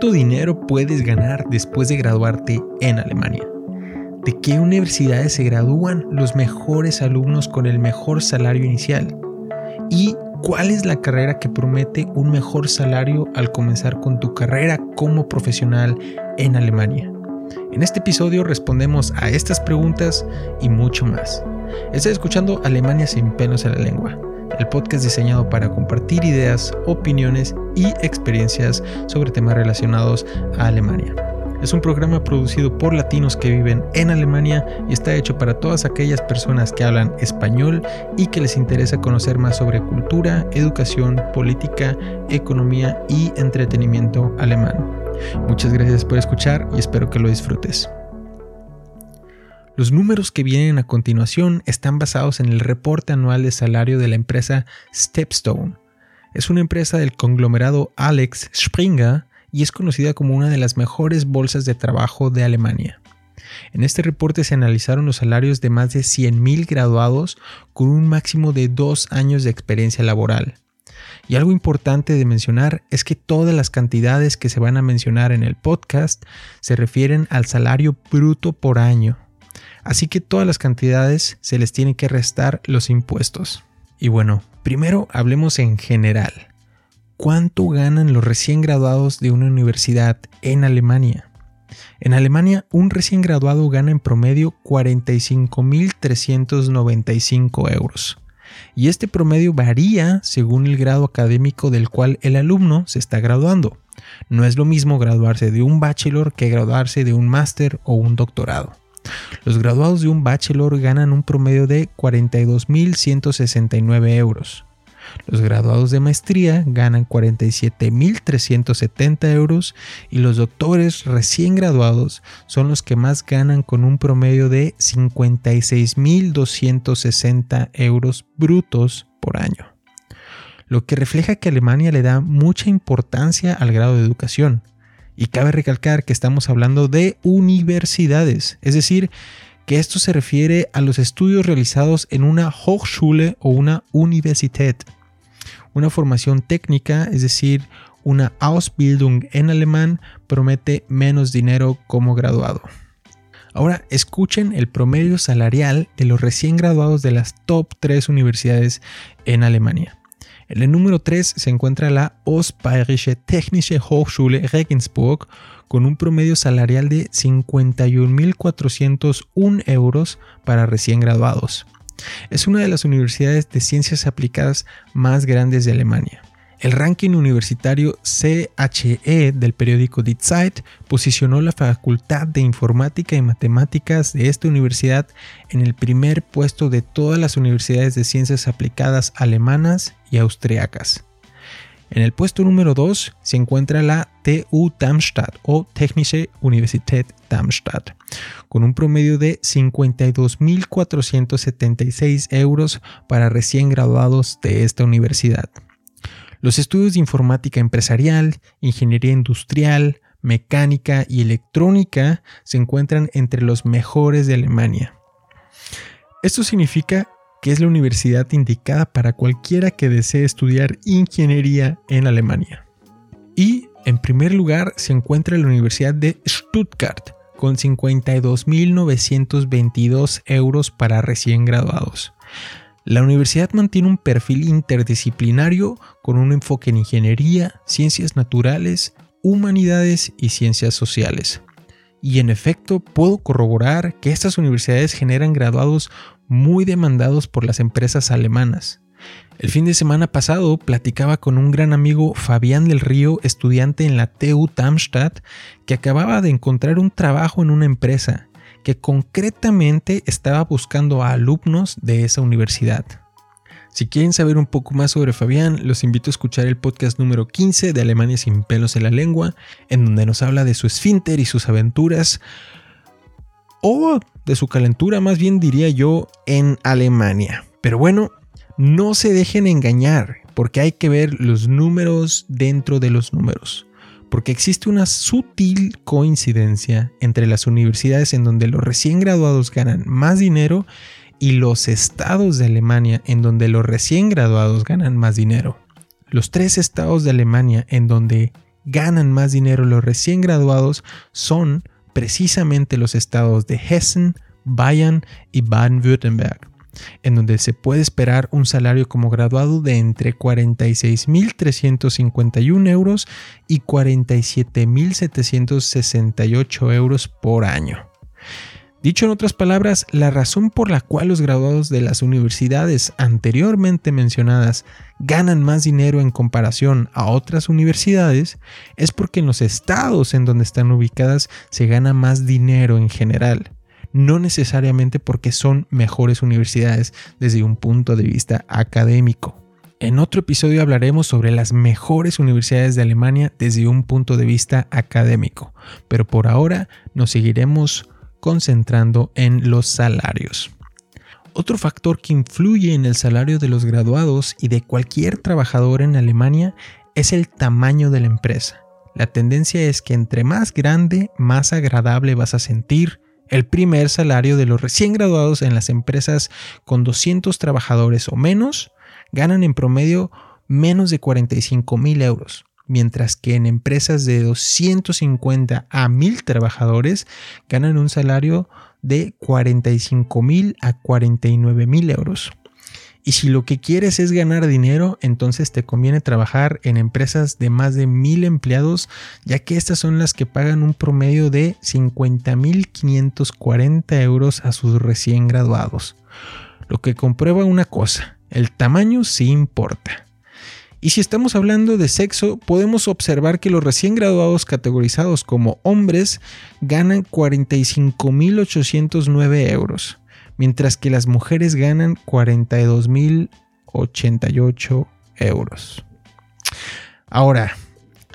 ¿Cuánto dinero puedes ganar después de graduarte en Alemania? ¿De qué universidades se gradúan los mejores alumnos con el mejor salario inicial? ¿Y cuál es la carrera que promete un mejor salario al comenzar con tu carrera como profesional en Alemania? En este episodio respondemos a estas preguntas y mucho más. Estás escuchando Alemania sin pelos en la lengua, el podcast diseñado para compartir ideas, opiniones y experiencias sobre temas relacionados a Alemania. Es un programa producido por latinos que viven en Alemania y está hecho para todas aquellas personas que hablan español y que les interesa conocer más sobre cultura, educación, política, economía y entretenimiento alemán. Muchas gracias por escuchar y espero que lo disfrutes. Los números que vienen a continuación están basados en el reporte anual de salario de la empresa Stepstone. Es una empresa del conglomerado Alex Springer y es conocida como una de las mejores bolsas de trabajo de Alemania. En este reporte se analizaron los salarios de más de 100.000 graduados con un máximo de dos años de experiencia laboral. Y algo importante de mencionar es que todas las cantidades que se van a mencionar en el podcast se refieren al salario bruto por año. Así que todas las cantidades se les tiene que restar los impuestos. Y bueno, primero hablemos en general cuánto ganan los recién graduados de una universidad en Alemania. En Alemania, un recién graduado gana en promedio 45.395 euros. Y este promedio varía según el grado académico del cual el alumno se está graduando. No es lo mismo graduarse de un bachelor que graduarse de un máster o un doctorado. Los graduados de un bachelor ganan un promedio de 42.169 euros. Los graduados de maestría ganan 47.370 euros y los doctores recién graduados son los que más ganan con un promedio de 56.260 euros brutos por año. Lo que refleja que Alemania le da mucha importancia al grado de educación. Y cabe recalcar que estamos hablando de universidades, es decir, que esto se refiere a los estudios realizados en una Hochschule o una Universität una formación técnica, es decir, una Ausbildung en alemán, promete menos dinero como graduado. Ahora escuchen el promedio salarial de los recién graduados de las top 3 universidades en Alemania. En el número 3 se encuentra la Ostbayerische Technische Hochschule Regensburg con un promedio salarial de 51.401 euros para recién graduados. Es una de las universidades de ciencias aplicadas más grandes de Alemania. El ranking universitario CHE del periódico Die Zeit posicionó la Facultad de Informática y Matemáticas de esta universidad en el primer puesto de todas las universidades de ciencias aplicadas alemanas y austriacas. En el puesto número 2 se encuentra la TU Darmstadt o Technische Universität Darmstadt, con un promedio de 52.476 euros para recién graduados de esta universidad. Los estudios de informática empresarial, ingeniería industrial, mecánica y electrónica se encuentran entre los mejores de Alemania. Esto significa que es la universidad indicada para cualquiera que desee estudiar ingeniería en Alemania. Y en primer lugar se encuentra la Universidad de Stuttgart, con 52.922 euros para recién graduados. La universidad mantiene un perfil interdisciplinario con un enfoque en ingeniería, ciencias naturales, humanidades y ciencias sociales. Y en efecto, puedo corroborar que estas universidades generan graduados muy demandados por las empresas alemanas. El fin de semana pasado platicaba con un gran amigo Fabián del Río, estudiante en la TU Darmstadt, que acababa de encontrar un trabajo en una empresa que concretamente estaba buscando a alumnos de esa universidad. Si quieren saber un poco más sobre Fabián, los invito a escuchar el podcast número 15 de Alemania sin pelos en la lengua, en donde nos habla de su esfínter y sus aventuras, o de su calentura, más bien diría yo, en Alemania. Pero bueno, no se dejen engañar, porque hay que ver los números dentro de los números. Porque existe una sutil coincidencia entre las universidades en donde los recién graduados ganan más dinero y los estados de Alemania en donde los recién graduados ganan más dinero. Los tres estados de Alemania en donde ganan más dinero los recién graduados son precisamente los estados de Hessen, Bayern y Baden-Württemberg en donde se puede esperar un salario como graduado de entre 46.351 euros y 47.768 euros por año. Dicho en otras palabras, la razón por la cual los graduados de las universidades anteriormente mencionadas ganan más dinero en comparación a otras universidades es porque en los estados en donde están ubicadas se gana más dinero en general no necesariamente porque son mejores universidades desde un punto de vista académico. En otro episodio hablaremos sobre las mejores universidades de Alemania desde un punto de vista académico, pero por ahora nos seguiremos concentrando en los salarios. Otro factor que influye en el salario de los graduados y de cualquier trabajador en Alemania es el tamaño de la empresa. La tendencia es que entre más grande, más agradable vas a sentir, el primer salario de los recién graduados en las empresas con 200 trabajadores o menos ganan en promedio menos de 45 mil euros, mientras que en empresas de 250 a 1000 trabajadores ganan un salario de 45 mil a 49 mil euros. Y si lo que quieres es ganar dinero, entonces te conviene trabajar en empresas de más de mil empleados, ya que estas son las que pagan un promedio de 50.540 euros a sus recién graduados. Lo que comprueba una cosa, el tamaño sí importa. Y si estamos hablando de sexo, podemos observar que los recién graduados categorizados como hombres ganan 45.809 euros mientras que las mujeres ganan 42.088 euros. Ahora,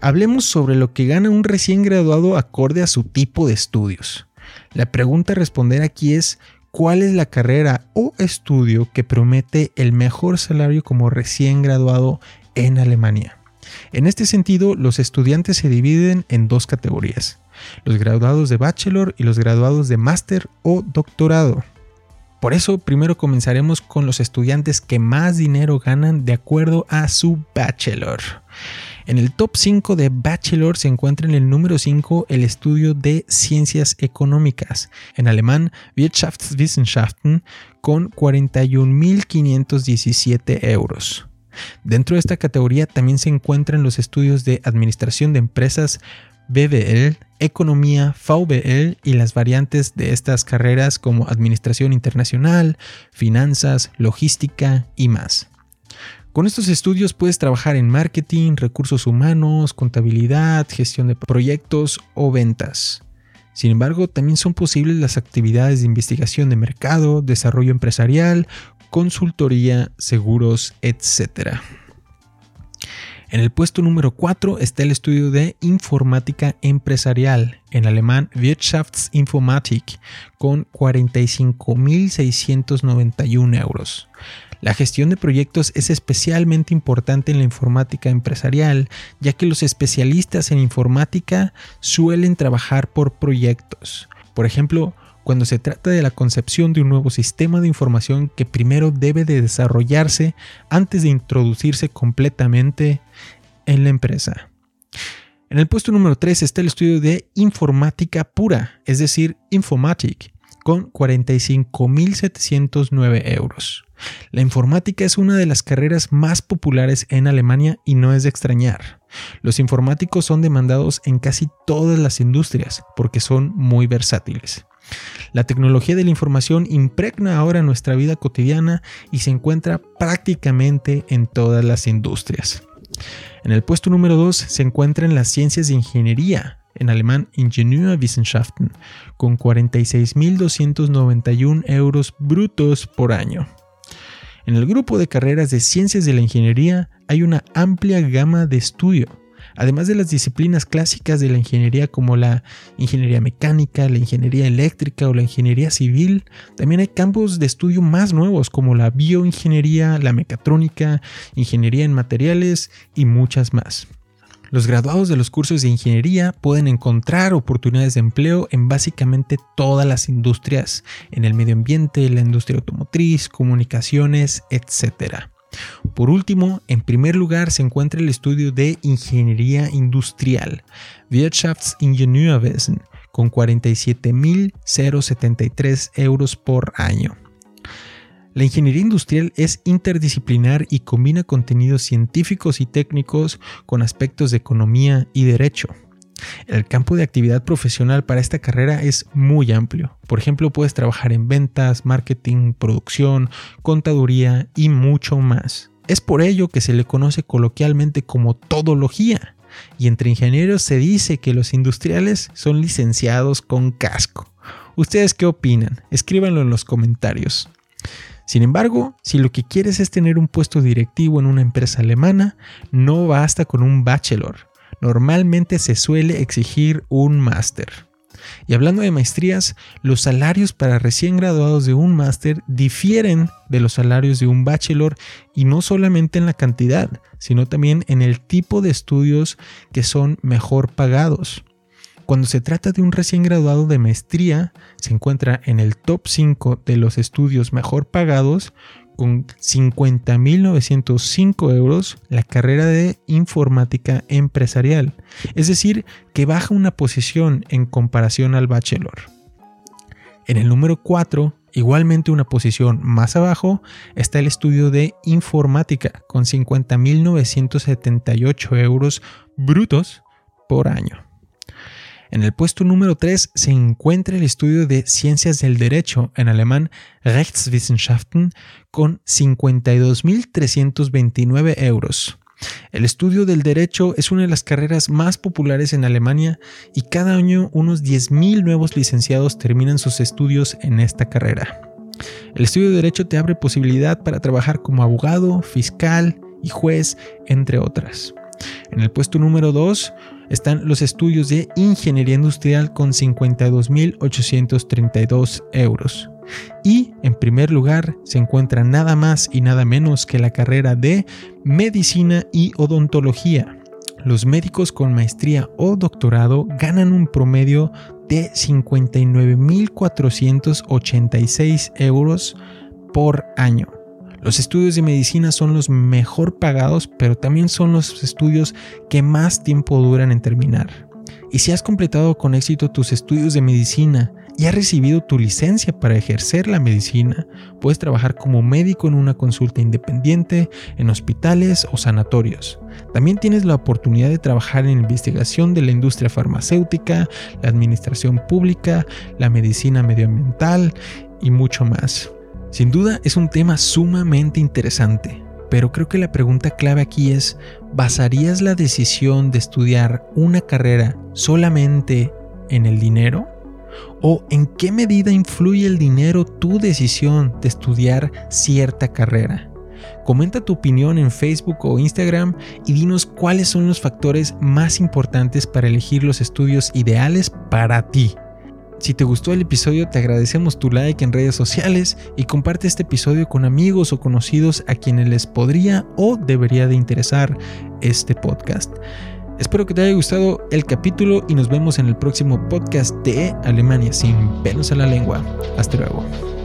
hablemos sobre lo que gana un recién graduado acorde a su tipo de estudios. La pregunta a responder aquí es, ¿cuál es la carrera o estudio que promete el mejor salario como recién graduado en Alemania? En este sentido, los estudiantes se dividen en dos categorías, los graduados de bachelor y los graduados de máster o doctorado. Por eso primero comenzaremos con los estudiantes que más dinero ganan de acuerdo a su bachelor. En el top 5 de Bachelor se encuentra en el número 5 el estudio de ciencias económicas, en alemán Wirtschaftswissenschaften, con 41.517 euros. Dentro de esta categoría también se encuentran los estudios de administración de empresas, BBL, Economía, VBL y las variantes de estas carreras como Administración Internacional, Finanzas, Logística y más. Con estos estudios puedes trabajar en marketing, recursos humanos, contabilidad, gestión de proyectos o ventas. Sin embargo, también son posibles las actividades de investigación de mercado, desarrollo empresarial, consultoría, seguros, etc. En el puesto número 4 está el estudio de informática empresarial, en alemán Wirtschaftsinformatik, con 45.691 euros. La gestión de proyectos es especialmente importante en la informática empresarial, ya que los especialistas en informática suelen trabajar por proyectos. Por ejemplo, cuando se trata de la concepción de un nuevo sistema de información que primero debe de desarrollarse antes de introducirse completamente en la empresa. En el puesto número 3 está el estudio de informática pura, es decir, Informatic, con 45.709 euros. La informática es una de las carreras más populares en Alemania y no es de extrañar. Los informáticos son demandados en casi todas las industrias porque son muy versátiles. La tecnología de la información impregna ahora nuestra vida cotidiana y se encuentra prácticamente en todas las industrias. En el puesto número 2 se encuentran las ciencias de ingeniería, en alemán Ingenieurwissenschaften, con 46.291 euros brutos por año. En el grupo de carreras de ciencias de la ingeniería hay una amplia gama de estudio Además de las disciplinas clásicas de la ingeniería como la ingeniería mecánica, la ingeniería eléctrica o la ingeniería civil, también hay campos de estudio más nuevos como la bioingeniería, la mecatrónica, ingeniería en materiales y muchas más. Los graduados de los cursos de ingeniería pueden encontrar oportunidades de empleo en básicamente todas las industrias, en el medio ambiente, la industria automotriz, comunicaciones, etc. Por último, en primer lugar se encuentra el estudio de Ingeniería Industrial, Wirtschaftsingenieurwesen, con 47.073 euros por año. La ingeniería industrial es interdisciplinar y combina contenidos científicos y técnicos con aspectos de economía y derecho. El campo de actividad profesional para esta carrera es muy amplio. Por ejemplo, puedes trabajar en ventas, marketing, producción, contaduría y mucho más. Es por ello que se le conoce coloquialmente como todología. Y entre ingenieros se dice que los industriales son licenciados con casco. ¿Ustedes qué opinan? Escríbanlo en los comentarios. Sin embargo, si lo que quieres es tener un puesto directivo en una empresa alemana, no basta con un bachelor normalmente se suele exigir un máster. Y hablando de maestrías, los salarios para recién graduados de un máster difieren de los salarios de un bachelor y no solamente en la cantidad, sino también en el tipo de estudios que son mejor pagados. Cuando se trata de un recién graduado de maestría, se encuentra en el top 5 de los estudios mejor pagados con 50.905 euros la carrera de informática empresarial, es decir, que baja una posición en comparación al bachelor. En el número 4, igualmente una posición más abajo, está el estudio de informática con 50.978 euros brutos por año. En el puesto número 3 se encuentra el estudio de Ciencias del Derecho, en alemán Rechtswissenschaften, con 52.329 euros. El estudio del derecho es una de las carreras más populares en Alemania y cada año unos 10.000 nuevos licenciados terminan sus estudios en esta carrera. El estudio de derecho te abre posibilidad para trabajar como abogado, fiscal y juez, entre otras. En el puesto número 2 están los estudios de ingeniería industrial con 52.832 euros. Y en primer lugar se encuentra nada más y nada menos que la carrera de medicina y odontología. Los médicos con maestría o doctorado ganan un promedio de 59.486 euros por año. Los estudios de medicina son los mejor pagados, pero también son los estudios que más tiempo duran en terminar. Y si has completado con éxito tus estudios de medicina y has recibido tu licencia para ejercer la medicina, puedes trabajar como médico en una consulta independiente, en hospitales o sanatorios. También tienes la oportunidad de trabajar en investigación de la industria farmacéutica, la administración pública, la medicina medioambiental y mucho más. Sin duda es un tema sumamente interesante, pero creo que la pregunta clave aquí es, ¿basarías la decisión de estudiar una carrera solamente en el dinero? ¿O en qué medida influye el dinero tu decisión de estudiar cierta carrera? Comenta tu opinión en Facebook o Instagram y dinos cuáles son los factores más importantes para elegir los estudios ideales para ti. Si te gustó el episodio, te agradecemos tu like en redes sociales y comparte este episodio con amigos o conocidos a quienes les podría o debería de interesar este podcast. Espero que te haya gustado el capítulo y nos vemos en el próximo podcast de Alemania sin pelos a la lengua. Hasta luego.